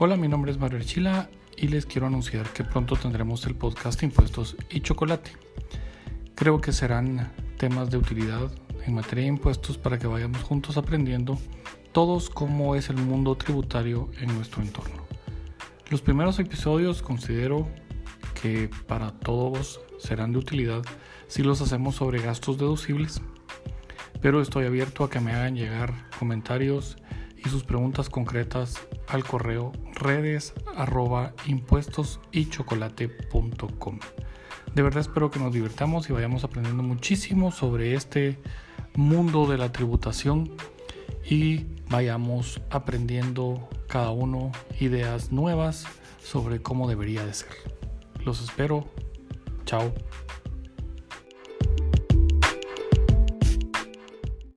Hola, mi nombre es Mario Archila y les quiero anunciar que pronto tendremos el podcast Impuestos y Chocolate. Creo que serán temas de utilidad en materia de impuestos para que vayamos juntos aprendiendo todos cómo es el mundo tributario en nuestro entorno. Los primeros episodios considero que para todos serán de utilidad si los hacemos sobre gastos deducibles, pero estoy abierto a que me hagan llegar comentarios y sus preguntas concretas al correo redes arroba impuestos y chocolate.com. De verdad espero que nos divirtamos y vayamos aprendiendo muchísimo sobre este mundo de la tributación y vayamos aprendiendo cada uno ideas nuevas sobre cómo debería de ser. Los espero. Chao.